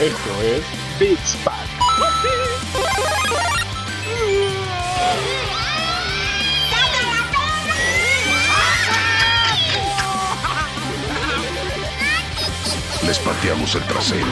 Esto es Big Spot. Les pateamos el trasero.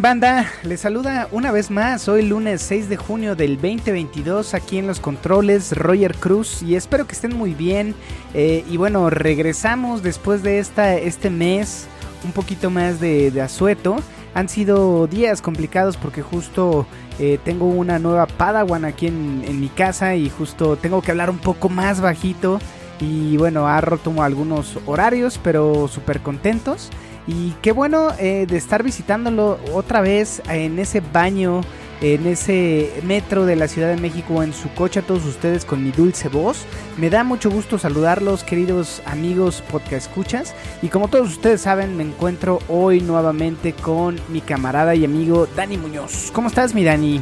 Banda? Les saluda una vez más, hoy lunes 6 de junio del 2022, aquí en los controles, Roger Cruz, y espero que estén muy bien. Eh, y bueno, regresamos después de esta, este mes, un poquito más de, asueto. Han sido días complicados porque justo eh, tengo una nueva Padawan aquí en, en mi casa y justo tengo que hablar un poco más bajito. Y bueno, ha algunos horarios, pero súper contentos. Y qué bueno eh, de estar visitándolo otra vez en ese baño, en ese metro de la Ciudad de México, en su coche a todos ustedes con mi dulce voz. Me da mucho gusto saludarlos, queridos amigos podcast escuchas. Y como todos ustedes saben, me encuentro hoy nuevamente con mi camarada y amigo Dani Muñoz. ¿Cómo estás, mi Dani?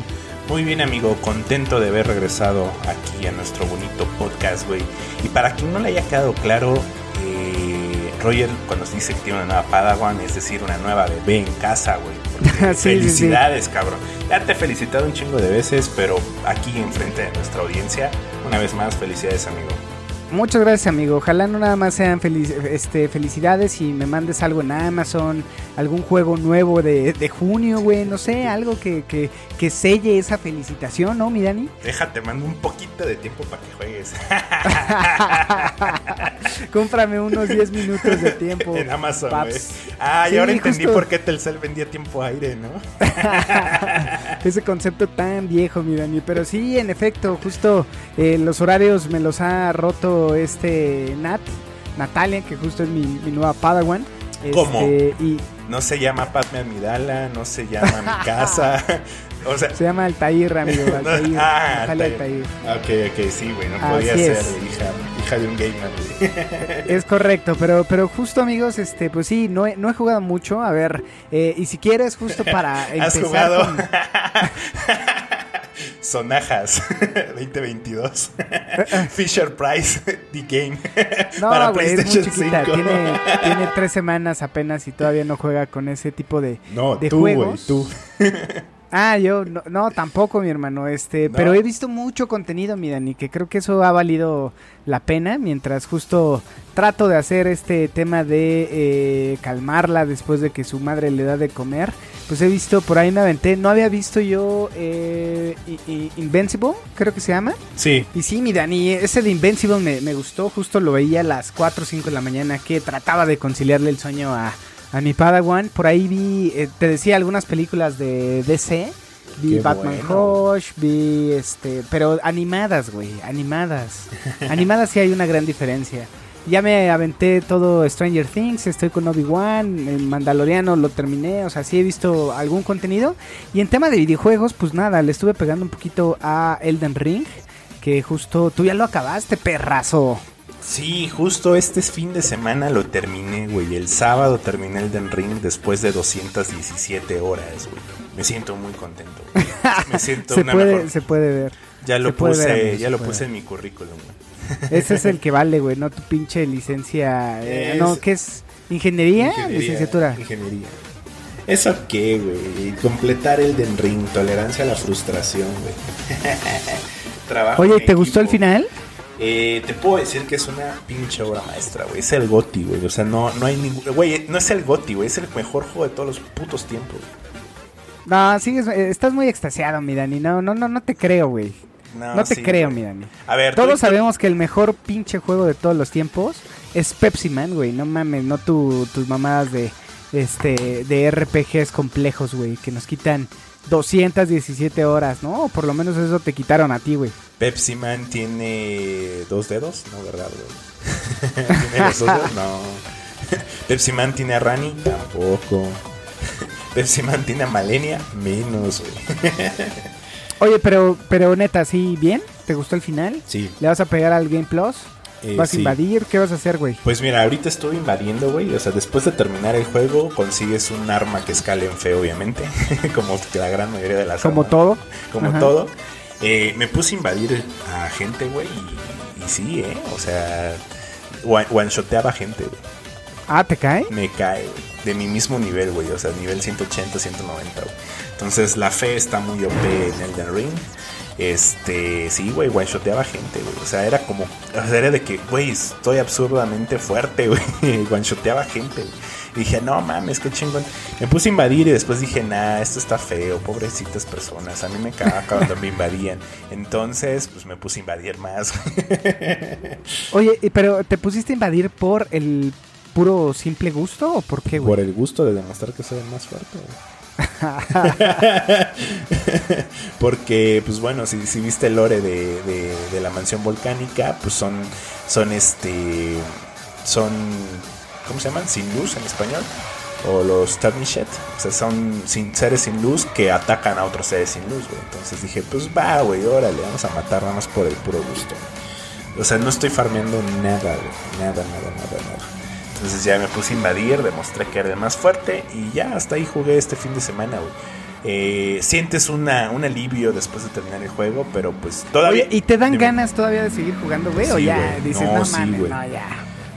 Muy bien, amigo, contento de haber regresado aquí a nuestro bonito podcast, güey. Y para quien no le haya quedado claro, Roger, cuando se dice que tiene una nueva Padawan, es decir, una nueva bebé en casa, güey. Sí, felicidades, cabrón. Ya te he felicitado un chingo de veces, pero aquí enfrente de nuestra audiencia, una vez más, felicidades, amigo. Muchas gracias, amigo. Ojalá no nada más sean este, felicidades y me mandes algo en Amazon, algún juego nuevo de, de junio, güey, no sé, algo que, que, que selle esa felicitación, ¿no, mi Dani? Déjate, mando un poquito de tiempo para que juegues Cómprame unos 10 minutos de tiempo. en Amazon, güey. Ah, y ahora entendí justo. por qué Telcel vendía tiempo aire, ¿no? Ese concepto tan viejo, mi Dani. Pero sí, en efecto, justo eh, los horarios me los ha roto este Nat, Natalia, que justo es mi, mi nueva Padawan. ¿Cómo? Este, y No se llama Padme Amidala, no se llama mi casa. O sea, se llama Altair, amigo. Altair. Ah, Altair. Altair. ok, ok, sí, güey, no Así podía es. ser hija, hija de un gamer. Es correcto, pero, pero justo amigos, este, pues sí, no he, no he jugado mucho. A ver, eh, y si quieres, justo para ¿Has empezar jugado? con- Sonajas 2022. Fisher Price, The Game. No, para es muy PlayStation chiquita. 5. Tiene, tiene tres semanas apenas y todavía no juega con ese tipo de, No, de tú, juegos. tú. Ah, yo no, no, tampoco, mi hermano. Este, No. pero he visto mucho contenido, mi Dani, que creo que eso ha valido la pena mientras justo trato de hacer este tema de eh, calmarla después de que su madre le da de comer. Pues he visto, por ahí me aventé, no había visto yo eh, Invincible, creo que se llama. Sí, Y sí, mi Dani, ese de Invincible me, me gustó, justo lo veía a las 4 o 5 de la mañana que trataba de conciliarle el sueño a, a mi Padawan. Por ahí vi, eh, te decía, algunas películas de DC. Vi Qué Batman bueno. Vi este, pero animadas, güey, animadas. animadas sí hay una gran diferencia. Ya me aventé todo Stranger Things, estoy con Obi-Wan, el Mandaloriano lo terminé, o sea, sí he visto algún contenido. Y en tema de videojuegos, pues nada, le estuve pegando un poquito a Elden Ring, que justo tú ya lo acabaste, perrazo. Sí, justo este fin de semana lo terminé, güey. El sábado terminé el Den Ring después de 217 horas, güey. Me siento muy contento. güey. Me siento Se una puede, mejor. se puede ver. Ya lo ver, puse, ya lo puede puse en mi currículum, güey. Ese es el que vale, güey, no tu pinche licencia. eh, Es- no, ¿qué es? ¿Ingeniería? Licenciatura. Ingeniería. ¿Eso qué, güey? Completar el Den Ring, tolerancia a la frustración, güey. Trabajo Oye, ¿te gustó el final? Eh, te puedo decir que es una pinche obra maestra, güey. Es el GOTI, güey. O sea, no, no hay ningún. Güey, no es el GOTI, güey. Es el mejor juego de todos los putos tiempos. No, sigues, eh, estás muy extasiado, mi Dani. No, no, no, no te creo, güey. No, te sí, creo, güey. mi Dani. A ver, Todos sabemos que el mejor pinche juego de todos los tiempos es Pepsi Man, güey. No mames, no tu, tus mamadas de este de RPGs complejos, güey, que nos quitan 217 horas, ¿no? O por lo menos eso te quitaron a ti, güey. Pepsi Man tiene dos dedos, ¿no, verdad, güey? ¿Tiene los dos dedos? No. Pepsi Man tiene a Rani, tampoco. Pepsi Man tiene a Malenia, menos, güey. Oye, pero, pero neta, ¿sí bien? ¿Te gustó el final? Sí. ¿Le vas a pegar al Game Plus? eh, ¿Vas a invadir? ¿Qué vas a hacer, güey? Pues mira, ahorita estuve invadiendo, güey. O sea, después de terminar el juego, consigues un arma que escala en fe, obviamente. como la gran mayoría de las Como armas. todo. Como Ajá. todo. Eh, me puse a invadir a gente, güey. Y, y sí, ¿eh? O sea, one- one-shoteaba gente, güey. Ah, ¿te cae? Me cae, güey. De mi mismo nivel, güey. O sea, nivel 180, 190, güey. Entonces, la fe está muy OP en Elden Ring. Este, sí, güey, one-shoteaba gente, güey. O sea, era como, o sea, era de que, güey, estoy absurdamente fuerte, güey. One-shoteaba gente, güey. Y dije, no mames, qué chingón. Me puse a invadir y después dije, nah, esto está feo, pobrecitas personas. A mí me cagaba cuando me invadían. Entonces, pues me puse a invadir más. Oye, pero ¿te pusiste a invadir por el puro simple gusto o por qué, güey? Por el gusto de demostrar que soy el más fuerte, güey. Porque, pues bueno, si, si viste el lore de, de- de la mansión volcánica, pues son, son este, son, ¿cómo se llaman? Sin luz en español. O los Tarnished. O sea, son sin, seres sin luz que atacan a otros seres sin luz, güey. Entonces dije, pues va, güey, órale, vamos a matar nada más por el puro gusto. O sea, no estoy farmeando nada, güey. Nada, nada, nada, nada. Entonces ya me puse a invadir, demostré que era el más fuerte y ya hasta ahí jugué este fin de semana, güey. Eh, sientes una, un alivio después de terminar el juego, pero pues todavía... Oye, ¿y te dan ganas todavía de seguir jugando, güey? o Sí, ya güey. dices, No, no, sí, mames, güey. no, ya.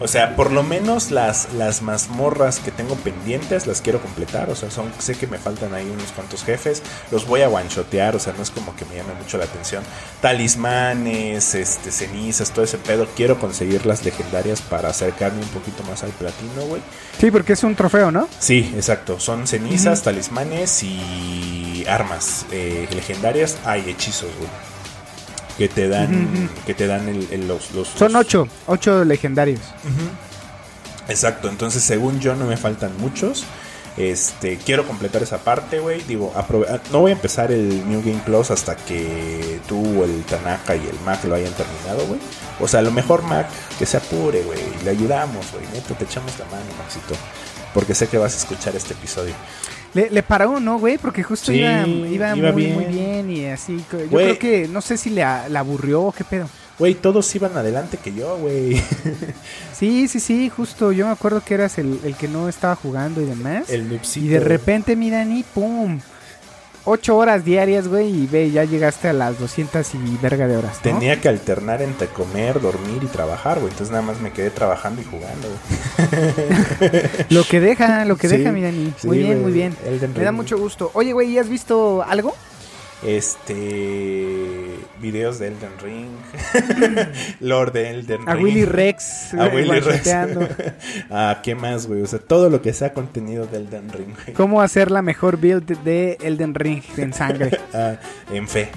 O sea, por lo menos las, las mazmorras que tengo pendientes las quiero completar. O sea, son, sé que me faltan ahí unos cuantos jefes. Los voy a one-shotear. O sea, no es como que me llame mucho la atención. Talismanes, este, cenizas, todo ese pedo. Quiero conseguir las legendarias para acercarme un poquito más al platino, güey. Sí, porque es un trofeo, ¿no? Sí, exacto. Son cenizas, talismanes y armas eh, legendarias. Hay hechizos, güey. Que te dan, que te dan el- el- los, los- Son ocho, ocho legendarios. Exacto, entonces según yo no me faltan muchos. Este, quiero completar esa parte, güey. Digo, ah, no voy a empezar el New Game Plus hasta que tú, el Tanaka y el Mac lo hayan terminado, güey. O sea, a lo mejor Mac que se apure, güey. Le ayudamos, güey. Neta, te echamos la mano, Maxito. Porque sé que vas a escuchar este episodio. Le, le paró, ¿no, güey? Porque justo Sí, iba, iba, iba muy, bien. muy bien y así. Yo Güey. creo que, no sé si le, aburrió o qué pedo. Güey, todos iban adelante que yo, güey. Sí, sí, sí, justo. Yo me acuerdo que eras el, el que no estaba jugando y demás. El noobcito. y de repente, mira, ni pum. Ocho horas diarias, güey, y ve, ya llegaste a las 200 y verga de horas, ¿no? Tenía que alternar entre comer, dormir y trabajar, güey. Entonces nada más me quedé trabajando y jugando, güey. Lo que deja, lo que Sí, deja, mi Dani. sí, muy bien, güey, muy bien. Me da mucho gusto. Oye, güey, ¿y has visto algo? Este. Videos de Elden Ring. Lord de Elden Ring. A Willy Rex. A Willy Rex. ah, ¿qué más, güey? O sea, todo lo que sea contenido de Elden Ring. ¿Cómo hacer la mejor build de Elden Ring en sangre? Ah, en fe.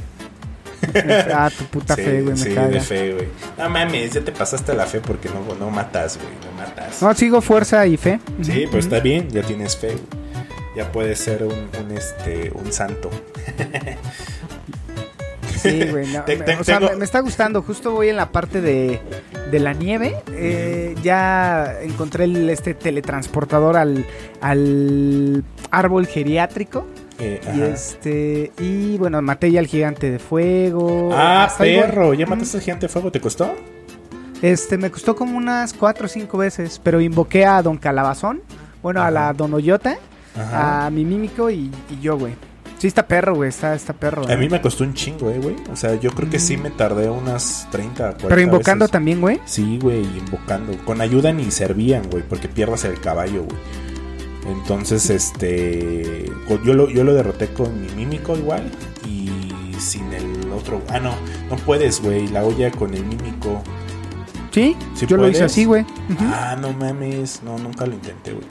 ah, tu puta sí, fe, güey, me sí, caga. de fe, güey. No mames, ya te pasaste la fe porque no, no matas, güey. No matas. No, sigo fuerza y fe. Sí, pues está bien, ya tienes fe. güey. Ya puedes ser un, un, este, un santo. Sí, güey. no, Te- me- te- o sea, tengo- me, me está gustando. Justo voy en la parte de, de la nieve. Eh, ya encontré el, este teletransportador al, al árbol geriátrico. Eh, Y ajá. este. Y bueno, maté ya al gigante de fuego. Ah, perro, ¿ya mataste al gigante de fuego? ¿Te costó? Este, me costó como unas cuatro o cinco veces. Pero invoqué a Don Calabazón. Bueno, a la Don Oyota. Ajá. A mi mímico y, y yo, güey. Sí, está perro, güey. Está, está perro. A ¿eh? mí me costó un chingo, eh, güey. O sea, yo creo que sí me tardé unas 30, 40 Pero invocando veces. también, güey. Sí, güey, invocando. Con ayuda ni servían, güey, porque pierdas el caballo, güey. Entonces, este. Yo lo, yo lo derroté con mi mímico igual. Y sin el otro. Ah, no, no puedes, güey. La olla con el mímico. Sí, ¿Sí yo lo hice así, güey. Ah, no mames. No, nunca lo intenté, güey.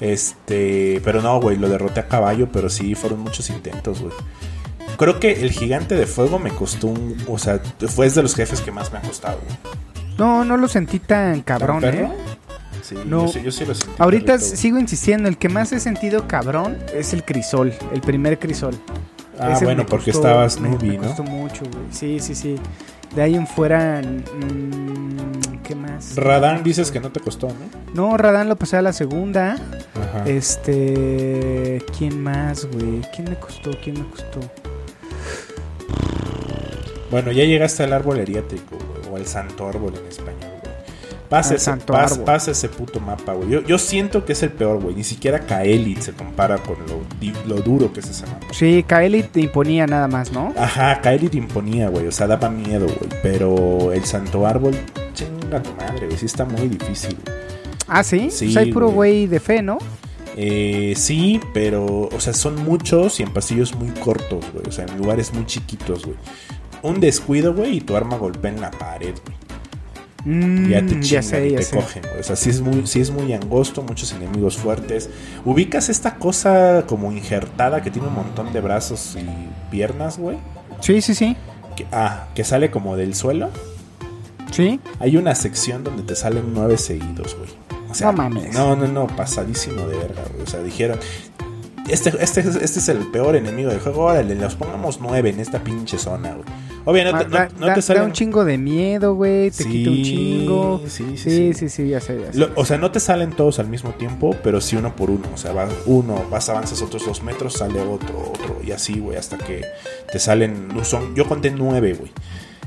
Este. Pero no, güey, lo derroté a caballo, pero sí, fueron muchos intentos, güey. Creo que el gigante de fuego me costó un. O sea, fue de los jefes que más me ha costado, güey. No, no lo sentí tan cabrón, ¿Tan ¿eh? Sí, No. yo, sí, yo sí lo sentí. Ahorita sigo insistiendo, el que más he sentido cabrón es el crisol, el primer crisol. Ah, Ese bueno, porque costó- estabas me, newbie, me ¿no? costó mucho, güey. Sí, sí, sí. De ahí en fuera, mm, ¿qué más? Radán dices que no te costó, ¿no? No, Radán lo pasé a la segunda. Ajá. Este. ¿Quién más, güey? ¿Quién me costó? ¿Quién me costó? Bueno, ya llegaste al árbol eriátrico, güey, o al santo árbol en español, güey. Pasa, ese, santo pas- árbol. pasa ese puto mapa, güey. Yo, yo siento que es el peor, güey. Ni siquiera Kaelit se compara con lo, lo duro que es ese mapa. Sí, Kaeli te imponía nada más, ¿no? Ajá, Kaelit imponía, güey. O sea, daba miedo, güey. Pero el santo árbol, chinga tu madre, güey. Sí está muy difícil, güey. Ah, sí. Sí, Pues hay puro güey de fe, ¿no? Eh, sí, pero, o sea, son muchos y en pasillos muy cortos, güey. O sea, en lugares muy chiquitos, güey. Un descuido, güey, y tu arma golpea en la pared, güey. Mm, ya te chingan ya sé, y te sé. cogen, güey. O sea, sí es, muy, sí es muy angosto, muchos enemigos fuertes. ¿Ubicas esta cosa como injertada que tiene un montón de brazos y piernas, güey? Sí, sí, sí. Que, ah, que sale como del suelo. Sí. Hay una sección donde te salen nueve seguidos, güey. O sea, No mames. No, no, no, pasadísimo de verga, güey. O sea, dijeron, este, este, este es el peor enemigo del juego, órale, los pongamos nueve en esta pinche zona, güey. Obviamente, no, da, no da- te da salen... un chingo de miedo, güey. Te Sí, quita un chingo. sí, sí, sí, sí. ya sé, ya sé. Lo- o sea, no te salen todos al mismo tiempo, pero sí uno por uno. O sea, va uno, vas, avanzas otros dos metros, sale otro, otro, y así, güey, hasta que te salen. Son, yo conté nueve, güey.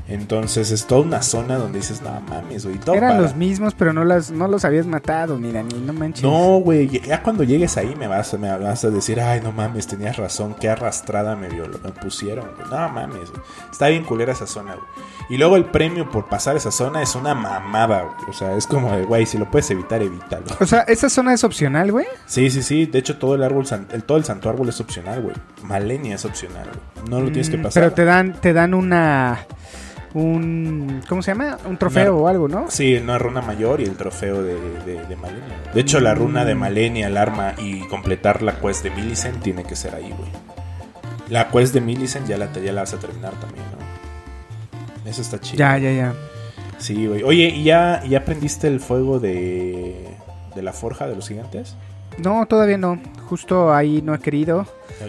Entonces es toda una zona donde dices, no mames, güey. Eran para- los mismos, pero no, las, no los habías matado, mira, ni no manches. No, güey, ya cuando llegues ahí me vas, me vas a decir, ay, no mames, tenías razón, qué arrastrada me, violó, me pusieron, güey. No mames, güey. Está bien culera esa zona, güey. Y luego el premio por pasar esa zona es una mamada, güey. O sea, es como de, güey, si lo puedes evitar, evítalo. O sea, esa zona es opcional, güey. Sí, sí, sí. De hecho, todo el árbol, el, todo el santo árbol es opcional, güey. Malenia es opcional, güey. No lo tienes que Mm, pasar. Pero te dan, te dan una. Un. ¿Cómo se llama? Un trofeo Una- o algo, ¿no? Sí, una runa mayor y el trofeo de, de, de Malenia. De hecho, la runa de Malenia, el arma y completar la quest de Millicent tiene que ser ahí, güey. La quest de Millicent ya la, ya la vas a terminar también, ¿no? Eso está chido. Ya, ya, ya. Sí, güey. Oye, ¿y ya, ya aprendiste el fuego de, de la forja de los gigantes? No, todavía no. Justo ahí no he querido.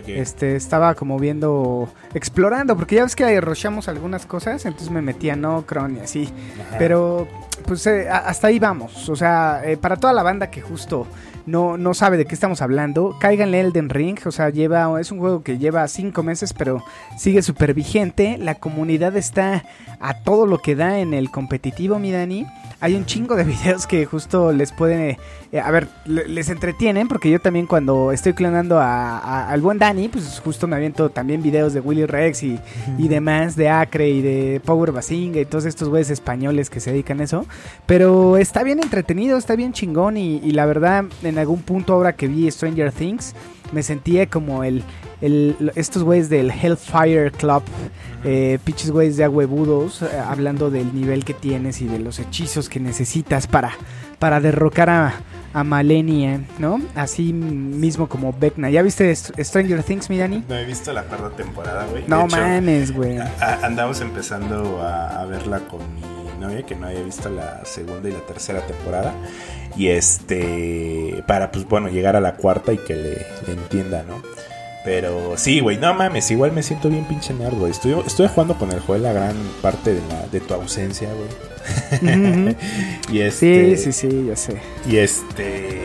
Este, estaba como viendo, explorando, porque ya ves que rochamos algunas cosas, entonces me metí a Nocron y así. Ajá. Pero, pues eh, hasta ahí vamos. O sea, eh, para toda la banda que justo no, no sabe de qué estamos hablando, cáiganle Elden Ring. O sea, lleva, es un juego que lleva cinco meses, pero sigue súper vigente. La comunidad está a todo lo que da en el competitivo, mi Dani. Hay un chingo de videos que justo les pueden, eh, a ver, le- les entretienen, porque yo también cuando estoy clonando a- a- al buen Dani, pues justo me aviento también videos de Willy Rex y, y demás, de Acre y de Power Basinga y todos estos güeyes españoles que se dedican a eso. Pero está bien entretenido, está bien chingón y, y la verdad, en algún punto ahora que vi Stranger Things, me sentía como el, el- estos güeyes del Hellfire Club, eh, pinches güeyes de agüebudos, eh, hablando del nivel que tienes y de los hechizos que necesitas para, para derrocar a, a Malenia, ¿no? Así mismo como Vecna. ¿Ya viste Str- Stranger Things, mi Dani? No he visto la cuarta temporada, güey. No hecho, mames, güey. andamos empezando a, a verla con mi novia que no había visto la segunda y la tercera temporada. Y este, para pues bueno, llegar a la cuarta y que le, le entienda, ¿no? Pero sí, güey, no mames, igual me siento bien pinche nerd, güey. Estoy, estoy jugando con el juego la gran parte de, la, de tu ausencia, güey. Y este, Sí, sí, sí, ya sé. y este.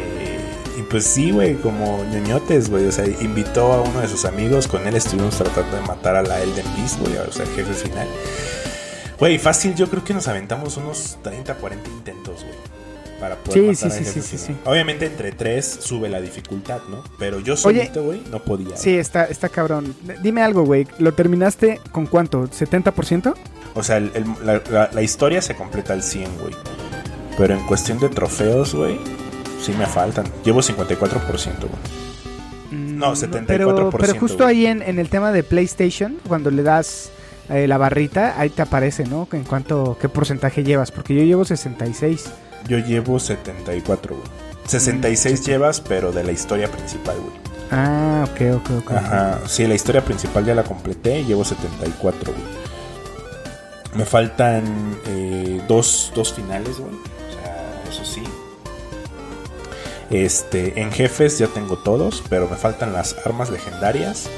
Y pues sí, güey, como ñoñotes, güey. O sea, invitó a uno de sus amigos. Con él estuvimos tratando de matar a la Elden Beast, güey. O sea, el jefe final. Güey, fácil, yo creo que nos aventamos unos 30, 40 intentos, güey. Para poder Sí, matar sí, sí, sí, sí. Obviamente entre tres sube la dificultad, ¿no? Pero yo solito, güey, no podía. Sí, está, está cabrón. Dime algo, güey. ¿Lo terminaste con cuánto? ¿70%? O sea, el- el- la, la- la historia se completa al 100, güey. Pero en cuestión de trofeos, güey, sí me faltan. Llevo 54%, güey. Mm, No, 74%, Pero, pero justo ahí en, en el tema de PlayStation, cuando le das eh, la barrita, ahí te aparece, ¿no? En cuánto, qué porcentaje llevas. Porque yo llevo 66. Yo llevo 74, güey. 66 llevas, pero de la historia principal, güey. Ah, ok, ok, ok. Ajá. Sí, la historia principal ya la completé y llevo 74, güey. Me faltan eh, dos, dos finales, güey. O sea, eso sí. Este, en jefes ya tengo todos, pero me faltan las armas legendarias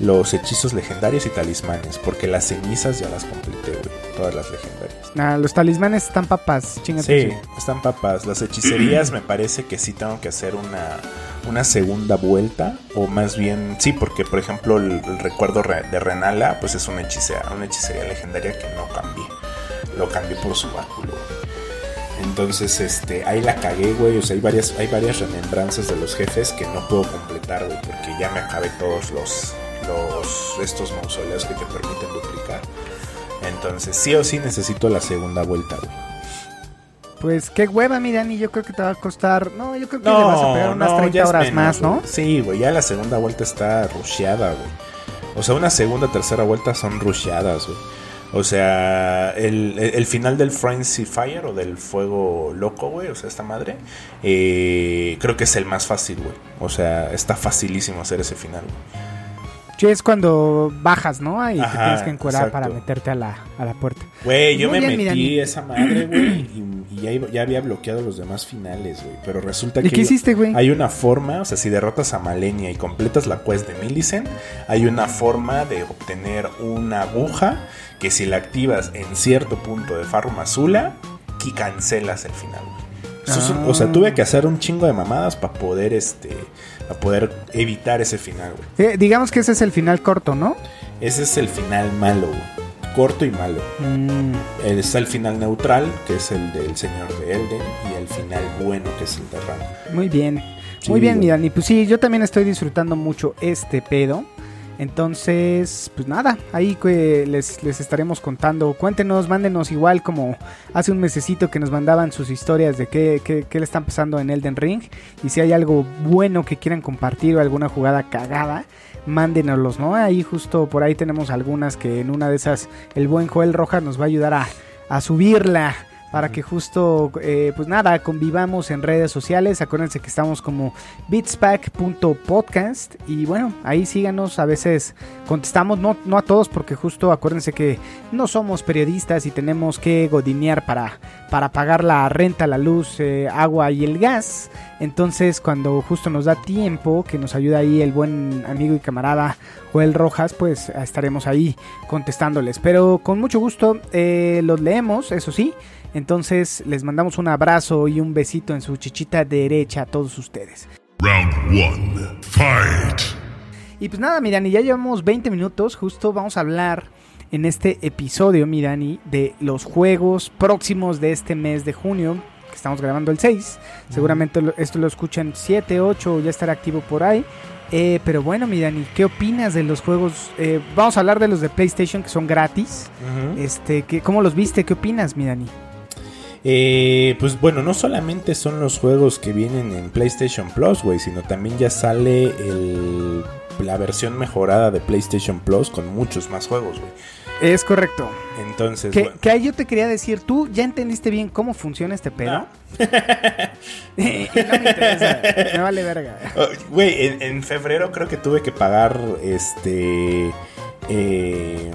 los hechizos legendarios y talismanes, porque las cenizas ya las completé, güey, todas las legendarias. Ah, los talismanes están papas, chingate. Sí, están papas. Las hechicerías me parece que sí tengo que hacer una, una segunda vuelta, o más bien, sí, porque por ejemplo el, el recuerdo re- de Renala, pues es una hechicería, una hechicería legendaria que no cambié. Lo cambié por su báculo. Entonces, este, ahí la cagué, güey. O sea, hay varias, hay varias remembranzas de los jefes que no puedo completar, güey, porque ya me acabé todos los, los, estos mausoleos que te permiten duplicar. Entonces, sí o sí necesito la segunda vuelta, güey. Pues qué hueva, mi Dani, yo creo que te va a costar... No, yo creo que le vas a pegar unas 30 ya es horas menos, más, ¿no? güey. Sí, güey, ya la segunda vuelta está rusheada, güey. O sea, una segunda, tercera vuelta son rusheadas, güey. O sea, el, el- el final del Frenzy Fire o del fuego loco, güey, o sea, esta madre, eh, creo que es el más fácil, güey. O sea, está facilísimo hacer ese final, güey. Sí, es cuando bajas, ¿no? Y te tienes que exacto. para meterte a la, a la puerta. Güey, yo Muy me metí esa madre, güey, y, y ya, iba- ya había bloqueado los demás finales, güey. Pero resulta ¿Y que qué hiciste, güey? hay una forma, o sea, si derrotas a Malenia y completas la quest de Millicent, hay una forma de obtener una aguja que si la activas en cierto punto de Farum Azula, que cancelas el final, güey. O sea, Ah. tuve que hacer un chingo de mamadas para poder, este, para poder evitar ese final, güey. Eh, digamos que ese es el final corto, ¿no? Ese es el final malo, güey. Corto y malo. Mm, Está el final neutral, que es el del señor de Elden, y el final bueno, que es el de Ram. muy bien. Sí, Muy bien, güey. mi Dani. Pues sí, yo también estoy disfrutando mucho este pedo. Entonces, pues nada, ahí les, les estaremos contando. Cuéntenos, mándenos igual como hace un mesecito que nos mandaban sus historias de qué, qué, qué le están pasando en Elden Ring. Y si hay algo bueno que quieran compartir o alguna jugada cagada, mándenoslos, ¿no? Ahí justo por ahí tenemos algunas que en una de esas el buen Joel Rojas nos va a ayudar a, a subirla para que justo, eh, pues nada, convivamos en redes sociales. Acuérdense que estamos como bitspack.podcast y bueno, ahí síganos. A veces contestamos, no, no a todos, porque justo acuérdense que no somos periodistas y tenemos que godinear para, para pagar la renta, la luz, eh, agua y el gas. Entonces, cuando justo nos da tiempo, que nos ayuda ahí el buen amigo y camarada Joel Rojas, pues estaremos ahí contestándoles. Pero con mucho gusto eh, los leemos, eso sí. Entonces les mandamos un abrazo y un besito en su chichita derecha a todos ustedes. Round one. Fight. Y pues nada, mi Dani, ya llevamos 20 minutos. Justo vamos a hablar en este episodio, mi Dani, de los juegos próximos de este mes de junio. Que estamos grabando el 6. Seguramente esto lo escuchan 7, 8, ya estará activo por ahí. Eh, pero bueno, mi Dani, ¿qué opinas de los juegos? Eh, vamos a hablar de los de PlayStation que son gratis. Este, ¿qué, ¿Cómo los viste? ¿Qué opinas, mi Dani? Eh, pues bueno, no solamente son los juegos que vienen en PlayStation Plus, güey, sino también ya sale el- la versión mejorada de PlayStation Plus con muchos más juegos, güey. Es correcto. Entonces, Que, bueno, que ahí yo te quería decir, ¿tú ya entendiste bien cómo funciona este pedo? No. No me interesa, me vale verga. Oh, Güey, en, en febrero creo que tuve que pagar este. eh,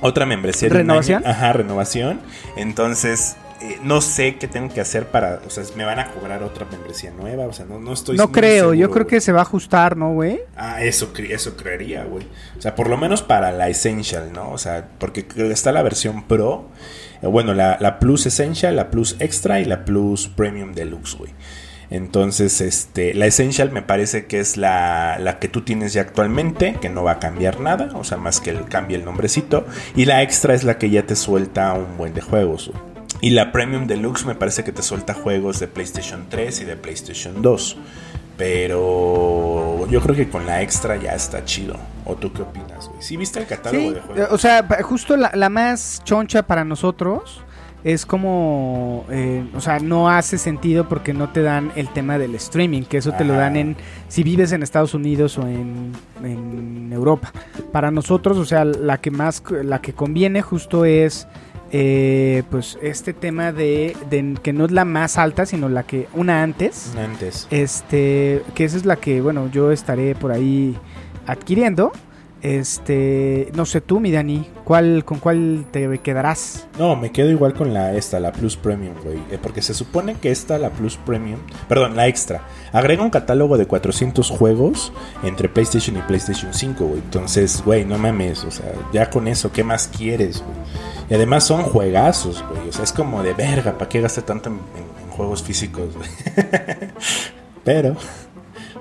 otra membresía. ¿Renovación? Ajá, renovación. Entonces, eh, no sé qué tengo que hacer para. O sea, me van a cobrar otra membresía nueva. O sea, no, no estoy. No creo, yo creo que se va a ajustar, ¿no, güey? Ah, eso, eso creería, güey. O sea, por lo menos para la Essential, ¿no? O sea, porque está la versión Pro. eh, Bueno, la, la Plus Essential, la Plus Extra y la Plus Premium Deluxe, güey. Entonces, este, la Essential me parece que es la, la que tú tienes ya actualmente, que no va a cambiar nada, o sea, más que el, cambie el nombrecito. Y la Extra es la que ya te suelta un buen de juegos. Y la Premium Deluxe me parece que te suelta juegos de PlayStation 3 y de PlayStation 2. Pero yo creo que con la extra ya está chido. ¿O tú qué opinas, güey? ¿Sí viste el catálogo Sí, de juegos? o sea, justo la, la más choncha para nosotros es como, eh, o sea, no hace sentido porque no te dan el tema del streaming, que eso te lo dan en, si vives en Estados Unidos o en, en Europa. Para nosotros, o sea, la que más, la que conviene justo es, eh, pues, este tema de, de que no es la más alta, sino la que, una antes. Antes. Este, que esa es la que, bueno, yo estaré por ahí adquiriendo. Este, no sé tú, mi Dani, ¿cuál, ¿con cuál te quedarás? No, me quedo igual con la esta, la Plus Premium, güey. Eh, porque se supone que esta, la Plus Premium, perdón, la extra, agrega un catálogo de 400 juegos entre PlayStation y PlayStation 5, güey. Entonces, güey, no mames, o sea, ya con eso, ¿qué más quieres, güey? Y además son juegazos, güey. O sea, es como de verga, ¿para qué gaste tanto en, juegos físicos, güey? Pero,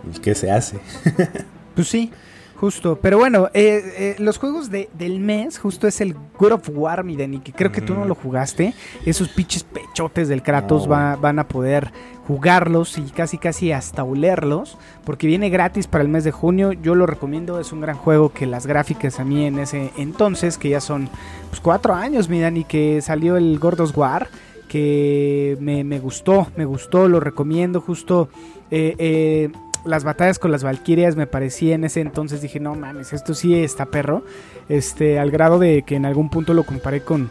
pues, ¿qué se hace? pues sí. Justo, pero bueno, eh, eh, los juegos de, del mes, justo es el God of War, mi Denny, que creo que tú no lo jugaste. Esos pinches pechotes del Kratos van a poder jugarlos y casi casi hasta olerlos, porque viene gratis para el mes de junio. Yo lo recomiendo, es un gran juego que las gráficas a mí en ese entonces, que ya son pues, cuatro años, mi Dani, que salió el God of War, que me, me gustó, me gustó, lo recomiendo, justo... Eh, eh, las batallas con las Valkyrias me parecía en ese entonces, dije, no mames, esto sí está perro. Este, al grado de que en algún punto lo comparé con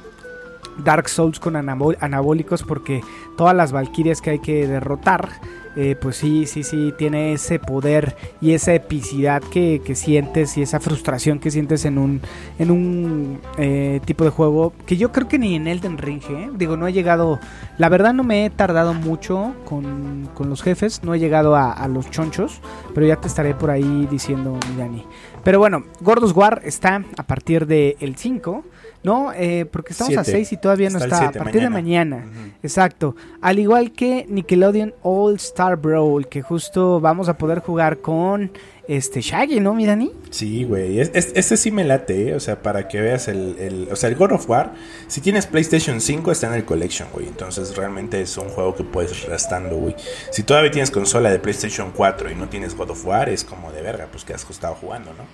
Dark Souls con anabólicos porque todas las Valkyrias que hay que derrotar eh, pues sí, sí, sí, tiene ese poder y esa epicidad que, sientes y esa frustración que sientes en un, en un eh, tipo de juego que yo creo que ni en Elden Ring, ¿eh? digo, no he llegado, la verdad no me he tardado mucho con, los jefes, no he llegado a, los chonchos, pero ya te estaré por ahí diciendo, Dani. Pero bueno, Gordos War está a partir del 5 no, eh, porque estamos a 6 y todavía no está. a partir de mañana. Exacto. Al igual que Nickelodeon All Star Brawl, que justo vamos a poder jugar con este Shaggy, ¿no, mi Dani? Sí, güey. este sí me late, ¿eh? O sea, para que veas el, O sea, el God of War, si tienes PlayStation 5, está en el Collection, güey. Entonces realmente es un juego que puedes ir restando, güey. Si todavía tienes consola de PlayStation 4 y no tienes God of War, es como de verga, pues que has estado jugando, ¿no?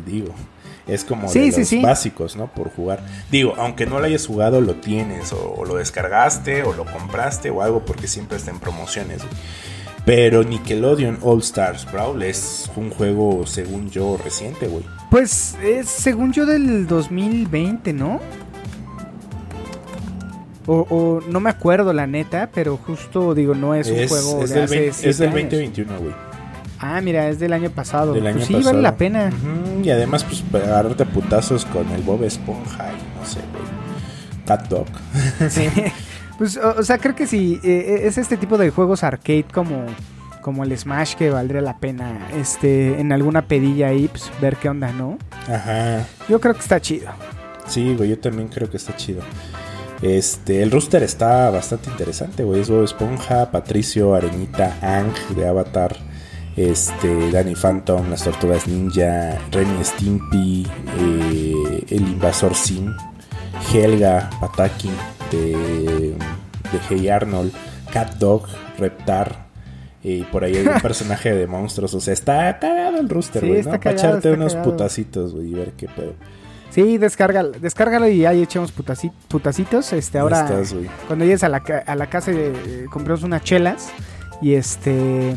Digo. Es como de los básicos, ¿no? Por jugar. Digo, aunque no lo hayas jugado, lo tienes, o, lo descargaste, o lo compraste, o algo, porque siempre está en promociones. Pero Nickelodeon All Stars Brawl es un juego, según yo, reciente, güey. Pues es, según yo, del 2020, ¿no? O, no me acuerdo la neta, pero justo digo, no es, un juego de hace Es del 2021, güey. Ah, mira, es del año pasado. Del pues sí, vale la pena. Y además, pues, agarrarte putazos con el Bob Esponja y no sé, güey. Cat Dog. Sí. pues, o, sea, creo que sí. Eh, eh, es este tipo de juegos arcade como, como el Smash que valdría la pena este en alguna pedilla ahí, pues, ver qué onda, ¿no? Ajá. Yo creo que está chido. Sí, güey, yo también creo que está chido. Este, el rooster está bastante interesante, güey. Es Bob Esponja, Patricio, Arenita, Ang de Avatar este, Danny Phantom, las Tortugas Ninja, Remy Stimpy, eh, el Invasor Sim, Helga, Pataki de, de Hey Arnold, Cat Dog, Reptar. Y por ahí hay un personaje de monstruos. O sea, está cagado el rooster, güey, ¿no? Para echarte unos putacitos, güey, y ver qué pedo. Sí, descárgalo, descárgalo y ahí echamos putacitos. Este, ahora, cuando llegues a la, a la casa, eh, compramos unas chelas. Y este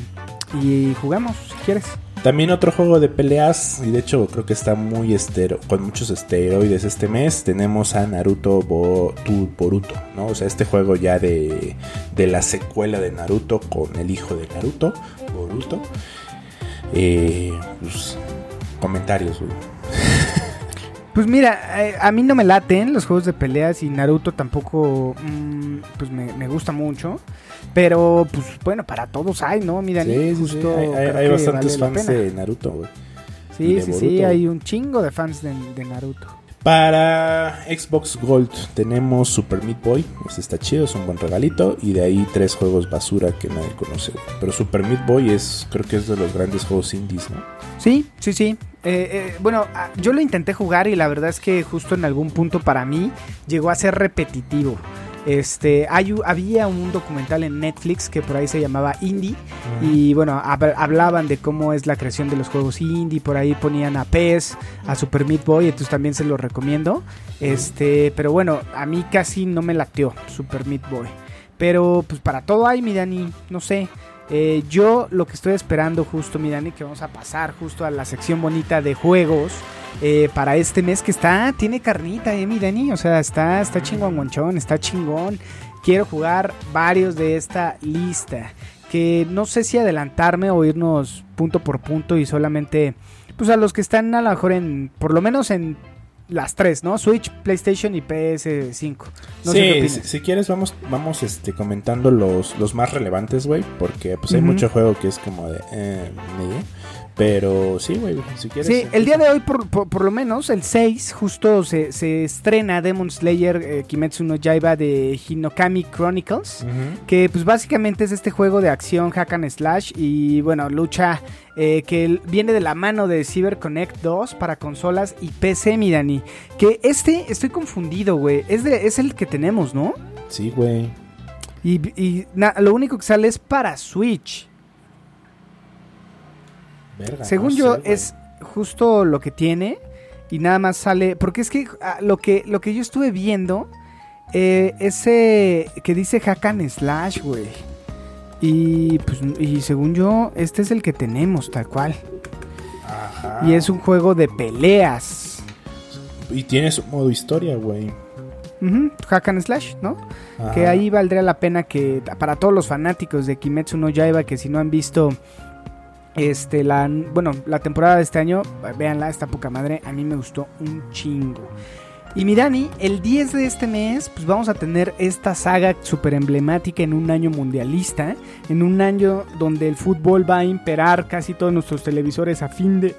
y jugamos si quieres. También otro juego de peleas, y de hecho creo que está muy estero, con muchos esteroides este mes, tenemos a Naruto Boruto, ¿no? O sea, este juego ya de, de la secuela de Naruto con el hijo de Naruto, Boruto. Eh, pues, comentarios, güey. Pues mira, eh, a mí no me laten los juegos de peleas y Naruto tampoco mm, pues me, gusta mucho. Pero pues bueno, para todos hay, ¿no? Mira, sí, justo Hay, bastantes fans de Naruto, güey. Sí, sí, sí, hay un chingo de fans de, Naruto. Para Xbox Gold tenemos Super Meat Boy, este está chido, es un buen regalito. Y de ahí tres juegos basura que nadie conoce. Pero Super Meat Boy es, creo que es de los grandes juegos indies, ¿no? Sí, sí, sí. Eh, eh, bueno, ah, yo lo intenté jugar y la verdad es que justo en algún punto para mí llegó a ser repetitivo. Este, hay, había un documental en Netflix que por ahí se llamaba Indie y bueno, hablaban de cómo es la creación de los juegos indie, por ahí ponían a PES, a Super Meat Boy, entonces también se los recomiendo. Este, pero bueno, a mí casi no me lateó Super Meat Boy. Pero pues para todo hay, mi Dani, no sé. Eh, yo lo que estoy esperando justo, mi Dani, que vamos a pasar justo a la sección bonita de juegos eh, para este mes que está, tiene carnita, eh, mi Dani, o sea, está, está chingón, está chingón. Quiero jugar varios de esta lista, que no sé si adelantarme o irnos punto por punto y solamente pues a los que están a lo mejor en, por lo menos en las tres, ¿no? Switch, PlayStation y PS5. No sí, si, quieres vamos, vamos este, comentando los, los más relevantes, güey, porque pues hay mucho juego que es como de... Eh, pero sí, güey, si quieres. Sí, el día de hoy, por, por, lo menos, el 6, justo se, se estrena Demon Slayer eh, Kimetsu no Yaiba de Hinokami Chronicles. Que, pues, básicamente es este juego de acción hack and slash. Y, bueno, lucha eh, que viene de la mano de CyberConnect 2 para consolas y PC, mi Dani. Que este, estoy confundido, güey. Es, es el que tenemos, ¿no? Sí, güey. Y, y lo único que sale es para Switch. Según yo, es justo lo que tiene. Y nada más sale. Porque es que ah, lo que, lo que yo estuve viendo. Eh, ese que dice hack and slash, güey. Y pues, y según yo, este es el que tenemos, tal cual. Ajá. Y es un juego de peleas. Y tiene su modo historia, güey. Hack and Slash, ¿no? Que ahí valdría la pena que para todos los fanáticos de Kimetsu no Yaiba que si no han visto este, la, bueno, la temporada de este año, véanla, esta poca madre, a mí me gustó un chingo. Y mi Dani, el 10 de este mes, pues vamos a tener esta saga súper emblemática en un año mundialista, en un año donde el fútbol va a imperar casi todos nuestros televisores a fin de,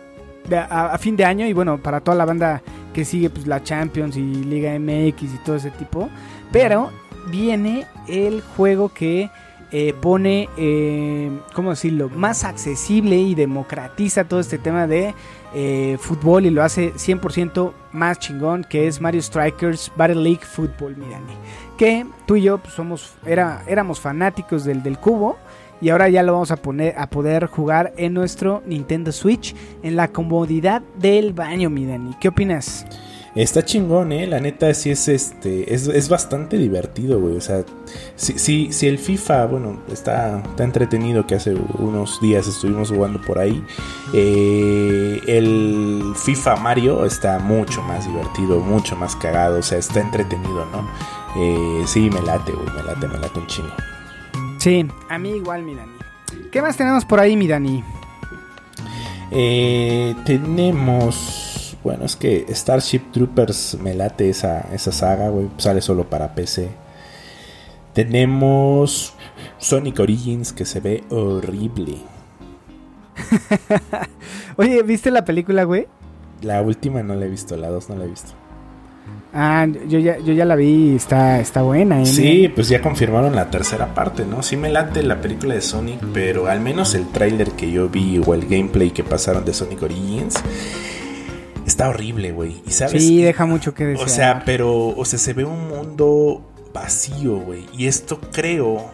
a, fin de año y bueno, para toda la banda que sigue pues la Champions y Liga MX y todo ese tipo. Pero viene el juego que eh, pone, eh, ¿cómo decirlo?, más accesible y democratiza todo este tema de eh, fútbol y lo hace 100% más chingón, que es Mario Strikers Battle League Football, Mirani. Que tú y yo pues, somos, era, éramos fanáticos del, del cubo y ahora ya lo vamos a, poner, a poder jugar en nuestro Nintendo Switch en la comodidad del baño, mi ¿Qué opinas? Está chingón, eh. La neta sí es este. Es, bastante divertido, güey. O sea, si, si, el FIFA, bueno, está, está entretenido que hace unos días estuvimos jugando por ahí. Eh, el FIFA Mario está mucho más divertido, mucho más cagado. O sea, está entretenido, ¿no? Eh, sí, me late, güey. Me late, me late un chingo. Sí, a mí igual, mi Dani. ¿Qué más tenemos por ahí, mi Dani? Eh, tenemos bueno, es que Starship Troopers me late esa, esa saga, güey. Sale solo para PC. Tenemos Sonic Origins que se ve horrible. Oye, ¿viste la película, güey? La última no la he visto, la dos no la he visto. Ah, yo ya, yo ya la vi, está, está buena. ¿eh? Sí, pues ya confirmaron la tercera parte, ¿no? Sí me late la película de Sonic, pero al menos el tráiler que yo vi o el gameplay que pasaron de Sonic Origins está horrible, güey. ¿Y sabes? Sí, deja mucho que decir. O sea, pero, o sea, se ve un mundo vacío, güey. Y esto creo,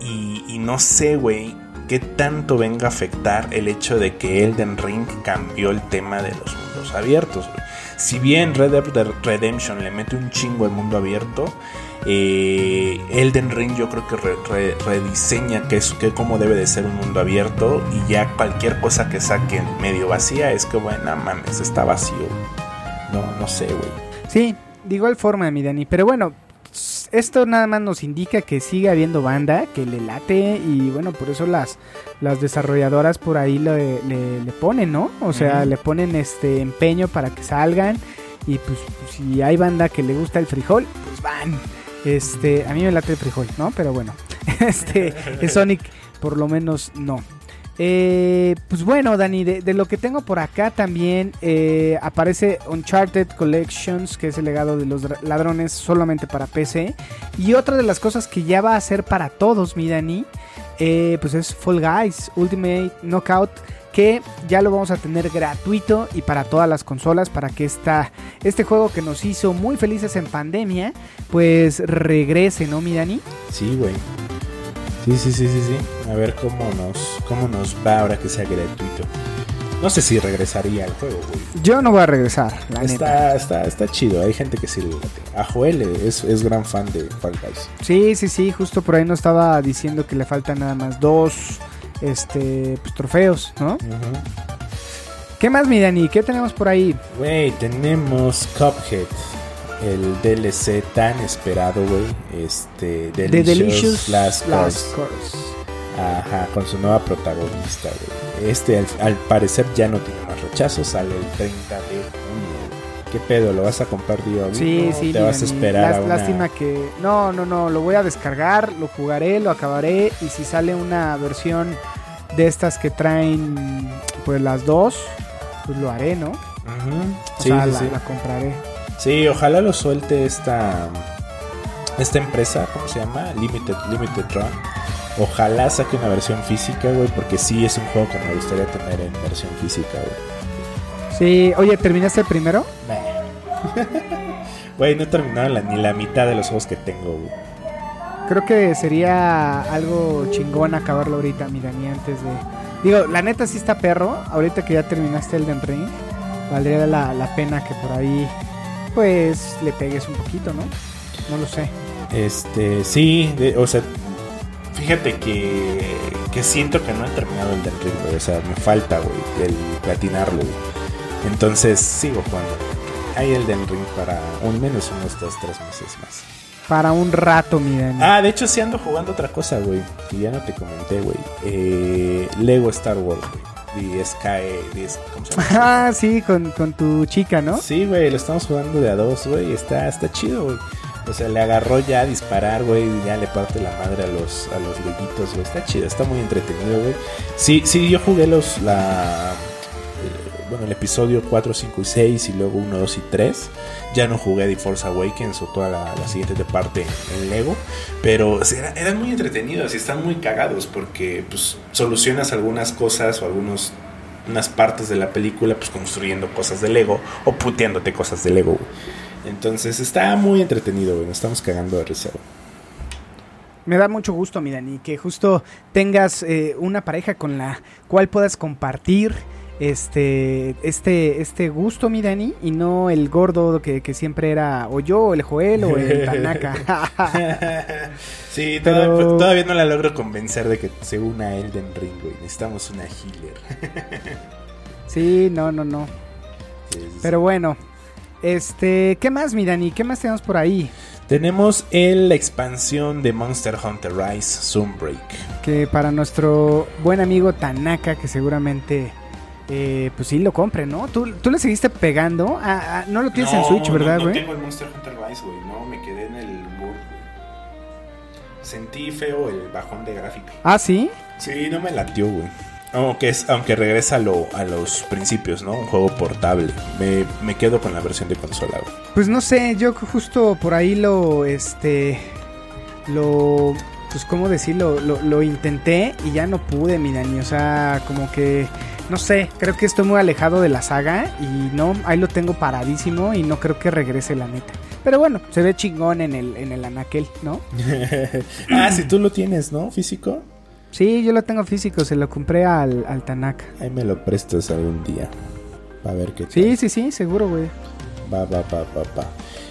y, y no sé, güey, qué tanto venga a afectar el hecho de que Elden Ring cambió el tema de los mundos abiertos. Si bien Red Dead Redemption le mete un chingo al mundo abierto, eh, Elden Ring yo creo que rediseña que es que cómo debe de ser un mundo abierto y ya cualquier cosa que saquen medio vacía es que bueno, mames, está vacío. No, no sé, güey. Sí, de igual forma, mi Dani, pero bueno, esto nada más nos indica que sigue habiendo banda, que le late y bueno, por eso las, las desarrolladoras por ahí le, le, ponen, ¿no? O sea, le ponen este empeño para que salgan y pues si hay banda que le gusta el frijol, pues van. Este, a mí me late el frijol, ¿no? Pero bueno, este, Sonic por lo menos no. Eh, pues bueno, Dani, de, lo que tengo por acá también eh, aparece Uncharted Collections, que es el legado de los ladrones solamente para PC. Y otra de las cosas que ya va a ser para todos, mi Dani, eh, pues es Fall Guys Ultimate Knockout que ya lo vamos a tener gratuito y para todas las consolas para que esta, este juego que nos hizo muy felices en pandemia pues regrese, ¿no, mi Dani? Sí, güey. Sí, sí, sí, sí, sí. A ver cómo nos, cómo nos va ahora que sea gratuito. No sé si regresaría al juego, güey. Yo no voy a regresar, la está, Está, está chido, hay gente que sí A Joel es, es gran fan de Fall Guys. Sí, sí, sí, justo por ahí nos estaba diciendo que le faltan nada más dos este, pues, trofeos, ¿no? ¿Qué más, mi Dani? ¿Qué tenemos por ahí? Güey, tenemos Cuphead, el DLC tan esperado, güey. Este, Delicious, The Delicious Last, Course. Ajá, con su nueva protagonista, güey. Este al, parecer ya no tiene más flechazo sale el 30 de junio. ¿Qué pedo? ¿Lo vas a comprar tío? Sí, sí. ¿Te vas a esperar a una... Lástima que... No, no, no, lo voy a descargar, lo jugaré, lo acabaré y si sale una versión de estas que traen pues las dos, pues lo haré, ¿no? O Sí, sea, sí, la, sí. la compraré. Sí, ojalá lo suelte esta esta empresa, ¿cómo se llama? Limited Limited Run. Ojalá saque una versión física, güey, porque sí es un juego que me gustaría tener en versión física, güey. Sí, oye, ¿terminaste el primero? Güey, no he terminado la- ni la mitad de los juegos que tengo, güey. Creo que sería algo chingón acabarlo ahorita, mi Dani, antes de... Digo, la neta sí está perro. Ahorita que ya terminaste el Den Ring, valdría la, la pena que por ahí, pues, le pegues un poquito, ¿no? No lo sé. Este, sí, de- o sea, fíjate que, que siento que no he terminado el del Ring, güey. O sea, me falta, güey, el platinarlo, güey. Entonces sigo jugando. Hay el del Ring para un menos unos 2, 3 meses más. Para un rato, mi Dani. Ah, de hecho sí ando jugando otra cosa, güey. Que ya no te comenté, güey. Eh, Lego Star Wars, güey. The Sky, the- ¿cómo se llama? Ah, sí, con, con tu chica, ¿no? Sí, güey, lo estamos jugando de a dos, güey. Está, está chido, güey. O sea, le agarró ya a disparar, güey. Y ya le parte la madre a los, a los leguitos, güey. Está chido, está muy entretenido, güey. Sí, sí, yo jugué los, la... Bueno, el episodio 4, 5 y 6 y luego 1, 2 y 3. Ya no jugué The Force Awakens o toda la, la siguiente parte en Lego. Pero eran muy entretenidos y están muy cagados porque pues solucionas algunas cosas o algunos unas partes de la película pues construyendo cosas de Lego o puteándote cosas de Lego. Entonces está muy entretenido, estamos cagando de risa. Me da mucho gusto, mi Dani, que justo tengas eh, una pareja con la cual puedas compartir este, este, este gusto, mi Dani, y no el gordo que, que siempre era o yo, o el Joel, o el Tanaka. sí, Pero- todavía, todavía no la logro convencer de que se una a Elden Ring, güey. Necesitamos una healer. sí, no, no, no. Sí, sí, sí. Pero bueno, este, ¿qué más, mi Dani? ¿Qué más tenemos por ahí? Tenemos el- la expansión de Monster Hunter Rise Sunbreak. Que para nuestro buen amigo Tanaka, que seguramente, eh, pues sí lo compre, ¿no? ¿Tú, tú le seguiste pegando? Ah, ah, no lo tienes en Switch, ¿verdad, No, no güey? tengo el Monster Hunter Rise, güey. No, me quedé en el World, güey. Sentí feo el bajón de gráfica. Ah, sí. Sí, no me latió, güey. Aunque, es, aunque regresa a, lo- a los principios, ¿no? Un juego portable. Me, me quedo con la versión de consola, güey. Pues no sé, yo justo por ahí lo, este, lo, pues cómo decirlo, lo, lo intenté y ya no pude, mi Dani, o sea, como que, no sé, creo que estoy muy alejado de la saga y no, ahí lo tengo paradísimo y no creo que regrese la neta. Pero bueno, se ve chingón en el, en el anaquel, ¿no? ah, si tú lo tienes, ¿no? Físico. Sí, yo lo tengo físico, se lo compré al, al Tanaka. Ahí me lo prestas algún día. A ver qué tal. Sí, sí, sí, seguro, güey. Va, va, va, va, va.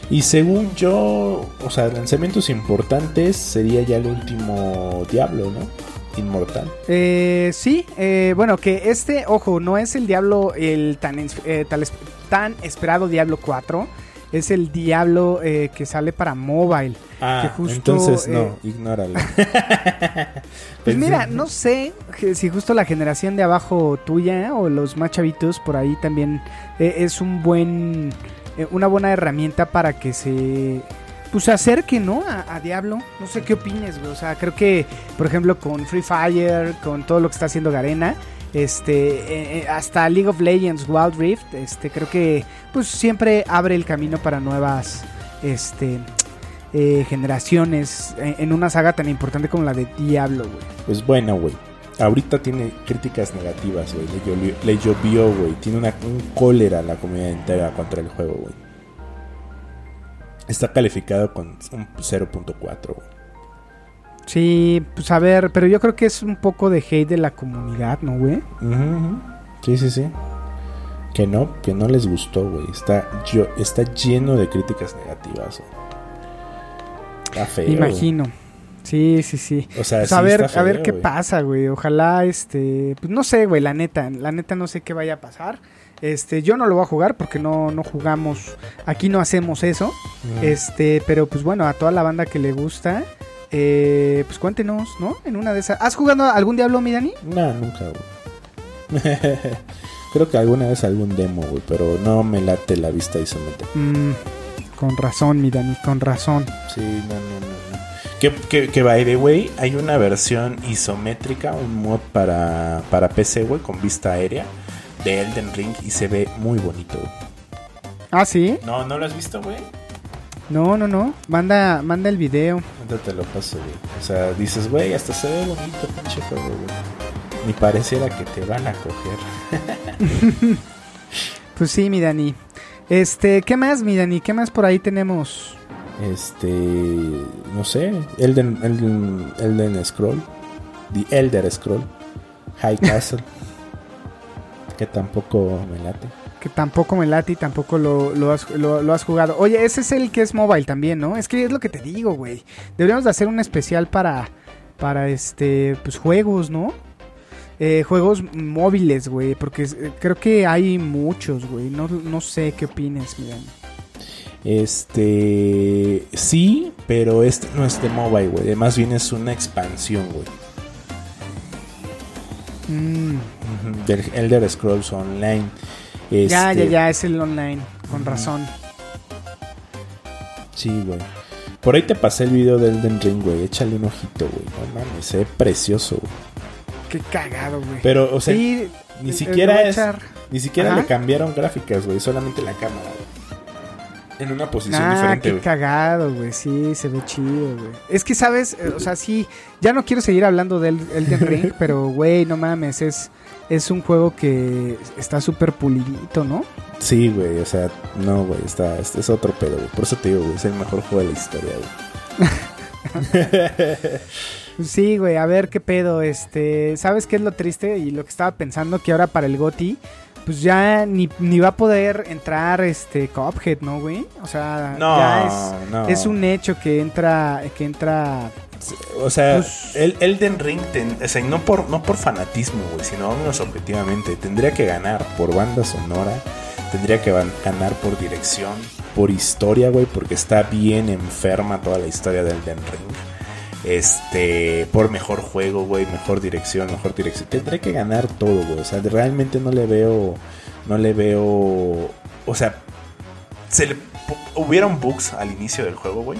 Y según yo, o sea, lanzamientos importantes sería ya el último Diablo, ¿no? Inmortal. Eh, sí, eh, bueno, que este, ojo, no es el Diablo, el tan, eh, tal tan esperado Diablo 4, es el Diablo eh, que sale para mobile. Ah, Que justo, entonces no, eh, ignóralo. Pues mira, no sé si justo la generación de abajo tuya o los más chavitos por ahí también es un buen, una buena herramienta para que se pues acerque, ¿no? A, Diablo. No sé qué opines, güey. O sea, creo que, por ejemplo, con Free Fire, con todo lo que está haciendo Garena, este, eh, eh, hasta League of Legends, Wild Rift, este, creo que, pues siempre abre el camino para nuevas, este, eh, generaciones en, una saga tan importante como la de Diablo, güey. Pues bueno, güey. Ahorita tiene críticas negativas, güey. Le llovió, güey. Tiene una, un cólera la comunidad entera contra el juego, güey. Está calificado con un 0.4, güey. Sí, pues a ver, pero yo creo que es un poco de hate de la comunidad, ¿no, güey? Sí, sí, sí. Que no, que no les gustó, güey. Está, yo, está lleno de críticas negativas. Está feo. Me imagino. Sí, sí, sí. O sea, Pues sí a ver, a ver qué pasa, güey. Ojalá, este, pues no sé, güey, la neta, la neta no sé qué vaya a pasar. Este, yo no lo voy a jugar porque no, no jugamos, aquí no hacemos eso. Este, pero pues bueno, a toda la banda que le gusta, eh, pues cuéntenos, ¿no? En una de esas. ¿Has jugado algún Diablo, mi Dani? No, nunca, güey. Creo que alguna vez algún demo, güey, pero no me late la vista isométrica. Mm, con razón, mi Dani, con razón. Sí, no, no, no. no. Que, que, que by the way, hay una versión isométrica, un mod para, para PC, güey, con vista aérea de Elden Ring y se ve muy bonito. Ah, sí. No, ¿no lo has visto, güey? No, no, no. Manda, manda el video. Ahorita te lo paso, güey. O sea, dices, güey, hasta se ve bonito, pinche juego, güey. Ni pareciera que te van a coger. Pues sí, mi Dani. Este, ¿qué más, mi Dani? ¿Qué más por ahí tenemos? Este, no sé, Elden, Elden, Elden Scroll, The Elder Scroll, High Castle, que tampoco me late. Que tampoco me late y tampoco lo, lo has, lo- lo has jugado. Oye, ese es el que es mobile también, ¿no? Es que es lo que te digo, güey. Deberíamos de hacer un especial para, para este, pues juegos, ¿no? Eh, juegos móviles, güey. Porque eh, creo que hay muchos, güey. No, no sé qué opines, mi Dani. Este, sí, pero este no es de mobile, güey. Más bien es una expansión, güey. Mm, Del Elder Scrolls Online. Ya, ya, Este, ya, es el online. Con razón. Sí, güey. Por ahí te pasé el video del Elden Ring, güey. Échale un ojito, güey. No mames, se ve precioso, güey. Qué cagado, güey. Pero, o sea, sí, ni eh, siquiera es- Ni siquiera Ajá. le cambiaron gráficas, güey. Solamente la cámara, güey. En una posición Ah, diferente, qué güey. cagado, güey. Sí, se ve chido, güey. Es que, ¿sabes? Eh, O sea, sí, ya no quiero seguir hablando del Elden Ring, pero, güey, no mames, es, es un juego que está súper pulidito, ¿no? Sí, güey. O sea, no, güey. Está, es otro pedo, güey. Por eso te digo, güey. Es el mejor juego de la historia, güey. Sí, güey, a ver qué pedo. Este, ¿sabes qué es lo triste? Y lo que estaba pensando que ahora para el GOTI, pues ya ni, ni va a poder entrar este Cuphead, ¿no, güey? O sea, No, ya es, no. es un hecho que entra, que entra. O sea, Pues, El Elden Ring, ten- o sea, y no por, no por fanatismo, güey, sino vámonos objetivamente. Tendría que ganar por banda sonora, tendría que ganar por dirección, por historia, güey, porque está bien enferma toda la historia del Elden Ring. Este, por mejor juego, güey, mejor dirección, mejor dirección. Tendré que ganar todo, güey. O sea, realmente no le veo, no le veo, o sea, se le, hubieron bugs al inicio del juego, güey.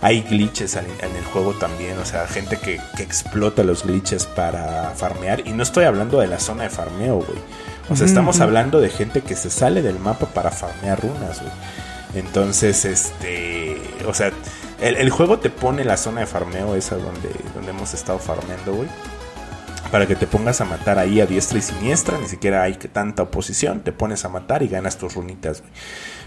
Hay glitches en el juego también, o sea, gente que, que explota los glitches para farmear. Y no estoy hablando de la zona de farmeo, güey. O sea, estamos hablando de gente que se sale del mapa para farmear runas, güey. Entonces, este, o sea, el, el juego te pone la zona de farmeo esa donde, donde hemos estado farmeando, güey. Para que te pongas a matar ahí a diestra y siniestra, ni siquiera hay que- tanta oposición, te pones a matar y ganas tus runitas, güey.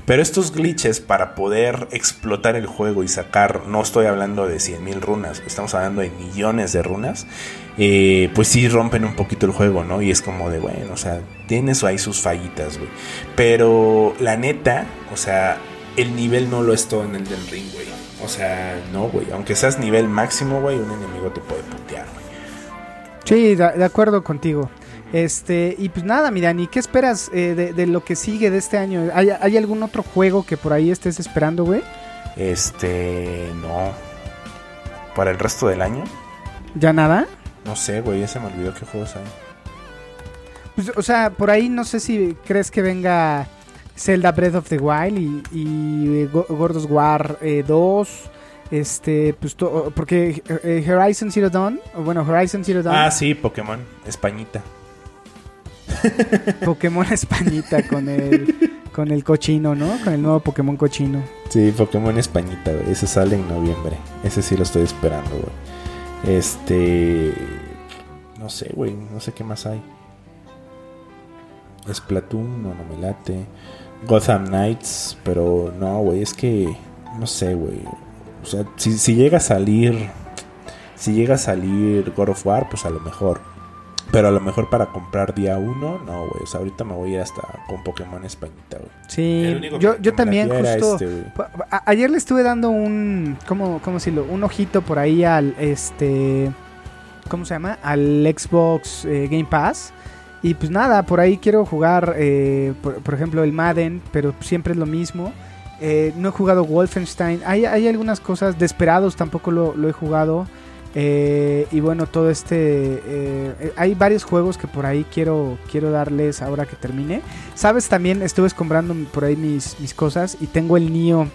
Pero estos glitches para poder explotar el juego y sacar, no estoy hablando de 100.000 runas, estamos hablando de millones de runas, eh, pues sí rompen un poquito el juego, ¿no? Y es como de, bueno, o sea, tienes ahí sus fallitas, güey. Pero la neta, o sea, el nivel no lo es todo en el del ring, güey. O sea, no, güey. Aunque seas nivel máximo, güey, un enemigo te puede putear, güey. Sí, de, de acuerdo contigo. Este, y pues nada, mi Dani, ¿qué esperas eh, de, de lo que sigue de este año? ¿Hay, hay algún otro juego que por ahí estés esperando, güey? Este, no. Para el resto del año, ¿Ya nada? no sé, güey, ya se me olvidó qué juegos hay. Pues, o sea, por ahí no sé si crees que venga Zelda Breath of the Wild y, y, eh, Go- God of War eh, 2. Este, pues to- porque eh, Horizon Zero Dawn, bueno, Horizon Zero Dawn, Ah, sí, Pokémon, Españita. Pokémon Españita con el con el cochino, ¿no? Con el nuevo Pokémon cochino. Sí, Pokémon Españita, güey. Ese sale en noviembre. Ese sí lo estoy esperando, güey. Este. No sé, güey. No sé qué más hay. Splatoon, no, no me late. Gotham Knights, pero no, güey. Es que. No sé, güey. O sea, si, si llega a salir. Si llega a salir God of War, pues a lo mejor. Pero a lo mejor para comprar día uno, no, güey. O sea, ahorita me voy a ir hasta con Pokémon Españita, güey. Sí, yo, yo también justo este, ayer le estuve dando un ¿cómo, cómo decirlo? Un ojito por ahí al este ¿cómo se llama? Al Xbox eh, Game Pass. Y pues nada, por ahí quiero jugar, eh, por, por ejemplo, el Madden, pero siempre es lo mismo. Eh, no he jugado Wolfenstein. Hay, hay algunas cosas, Desperados tampoco lo, lo he jugado. Eh, y bueno, todo este... hay varios juegos que por ahí quiero, quiero darles ahora que termine. Sabes, también estuve comprando por ahí mis, mis cosas y tengo el Nio,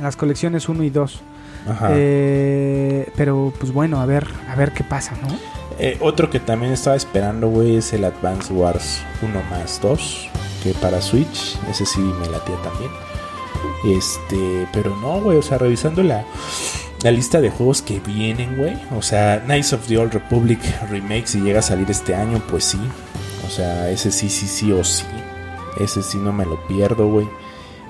las colecciones 1 y 2. Ajá. Eh, pero pues bueno, a ver, a ver qué pasa, ¿no? Eh, otro que también estaba esperando, güey, es el Advance Wars 1 más 2. Que para Switch, ese sí me latía también. Este, pero no, güey, o sea, revisando la, la lista de juegos que vienen, güey. O sea, Knights of the Old Republic Remake, si llega a salir este año, pues sí. O sea, ese sí, sí, sí o sí. Ese sí no me lo pierdo, güey.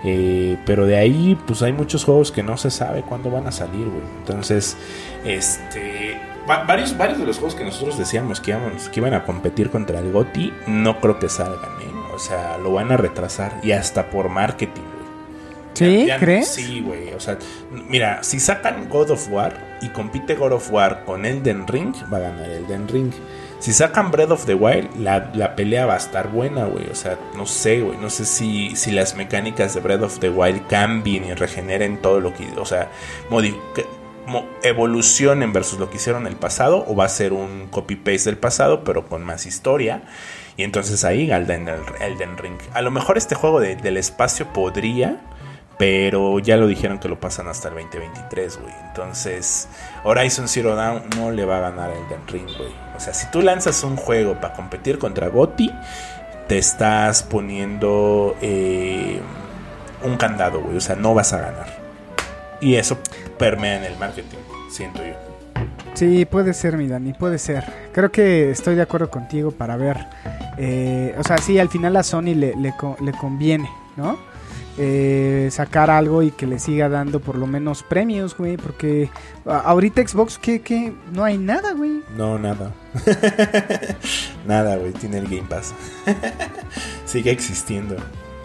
Eh, pero de ahí, pues hay muchos juegos que no se sabe cuándo van a salir, güey. Entonces, este. Va- varios, varios de los juegos que nosotros decíamos que, íbamos, que iban a competir contra el GOTI, no creo que salgan, ¿eh? O sea, lo van a retrasar y hasta por marketing, güey. ¿Sí? Ya- ya- ¿Crees? Sí, güey. O sea, mira, si sacan God of War y compite God of War con Elden Ring, va a ganar Elden Ring. Si sacan Breath of the Wild, la, la pelea va a estar buena, güey. O sea, no sé, güey. No sé si, si las mecánicas de Breath of the Wild cambien y regeneren todo lo que. O sea, modi- que- mo- evolucionen versus lo que hicieron en el pasado. O va a ser un copy-paste del pasado, pero con más historia. Y entonces ahí Elden, Elden Ring. A lo mejor este juego de- del espacio podría. Pero ya lo dijeron que lo pasan hasta el 2023, güey. Entonces, Horizon Zero Dawn no le va a ganar a Elden Ring, güey. O sea, si tú lanzas un juego para competir contra GOTI, te estás poniendo eh, un candado, güey. O sea, no vas a ganar. Y eso permea en el marketing, siento yo. Sí, puede ser, mi Dani, puede ser. Creo que estoy de acuerdo contigo para ver. eh, o sea, sí, al final a Sony le, le, le conviene, ¿no? Eh, sacar algo y que le siga dando por lo menos premios, güey. Porque ahorita Xbox, que que No hay nada, güey. No, nada. nada, güey. Tiene el Game Pass. Sigue existiendo.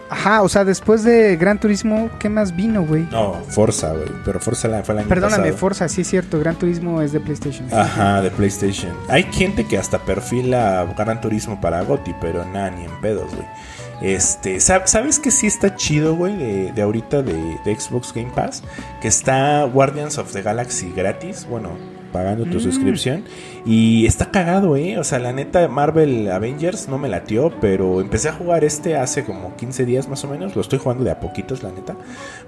Ajá, o sea, después de Gran Turismo, ¿qué más vino, güey? No, Forza, güey. Pero Forza la- fue el año Perdóname, pasado. Forza, sí es cierto, Gran Turismo es de PlayStation. Ajá, de PlayStation. Hay gente que hasta perfila Gran Turismo para GOTI, pero nada, ni en pedos, güey. Este, ¿sab- ¿sabes que sí está chido, güey, de, de ahorita de, de Xbox Game Pass? Que está Guardians of the Galaxy gratis, bueno, pagando tu Mm. suscripción. Y está cagado, eh. O sea, la neta, Marvel Avengers no me latió, pero empecé a jugar este hace como 15 días más o menos. Lo estoy jugando de a poquitos, la neta.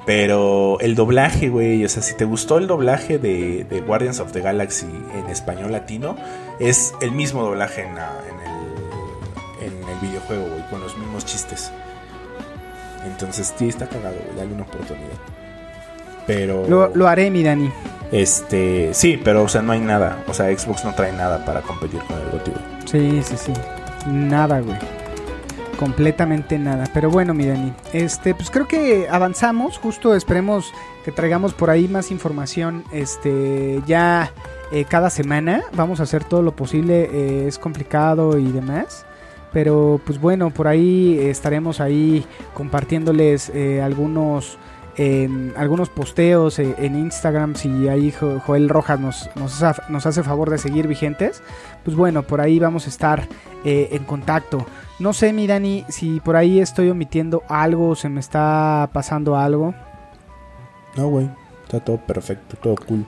Pero el doblaje, güey, o sea, si te gustó el doblaje de, de Guardians of the Galaxy en español latino, es el mismo doblaje en, la- en el, en el videojuego, güey, con los mismos chistes. Entonces, sí, está cagado, güey, dale una oportunidad. Pero, Lo, lo haré, mi Dani. este, sí, pero, o sea, no hay nada. O sea, Xbox no trae nada para competir con el GOTY. Sí, sí, sí. Nada, güey. Completamente nada. Pero bueno, mi Dani. Este, pues creo que avanzamos. Justo esperemos que traigamos por ahí más información. Este, ya eh, cada semana. Vamos a hacer todo lo posible. eh, es complicado y demás. Pero pues bueno, por ahí estaremos ahí compartiéndoles eh, algunos en algunos posteos eh, en Instagram si ahí Jo- Joel Rojas nos, nos, hace- nos hace favor de seguir vigentes pues bueno por ahí vamos a estar eh, en contacto no sé mi Dani si por ahí estoy omitiendo algo se me está pasando algo No, güey, está todo perfecto, todo cool.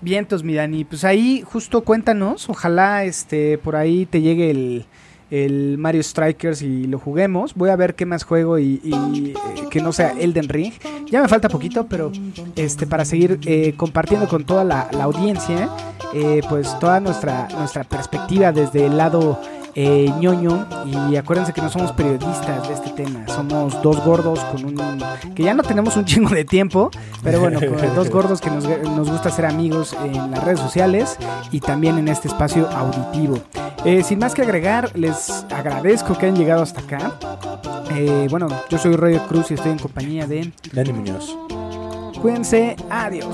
Vientos, mi Dani. Pues ahí justo cuéntanos. Ojalá este por ahí te llegue el, el Mario Strikers y lo juguemos. Voy a ver qué más juego y, y, eh, que no sea Elden Ring. Ya me falta poquito, pero este para seguir eh, compartiendo con toda la, la audiencia, eh, pues toda nuestra nuestra perspectiva desde el lado eh, ñoño y acuérdense que no somos periodistas de este tema, somos dos gordos con un que ya no tenemos un chingo de tiempo, pero bueno, con dos gordos que nos, nos gusta ser amigos en las redes sociales y también en este espacio auditivo. Eh, sin más que agregar, les agradezco que hayan llegado hasta acá. Eh, bueno, yo soy Roger Cruz y estoy en compañía de Dani Muñoz. Cuídense, adiós.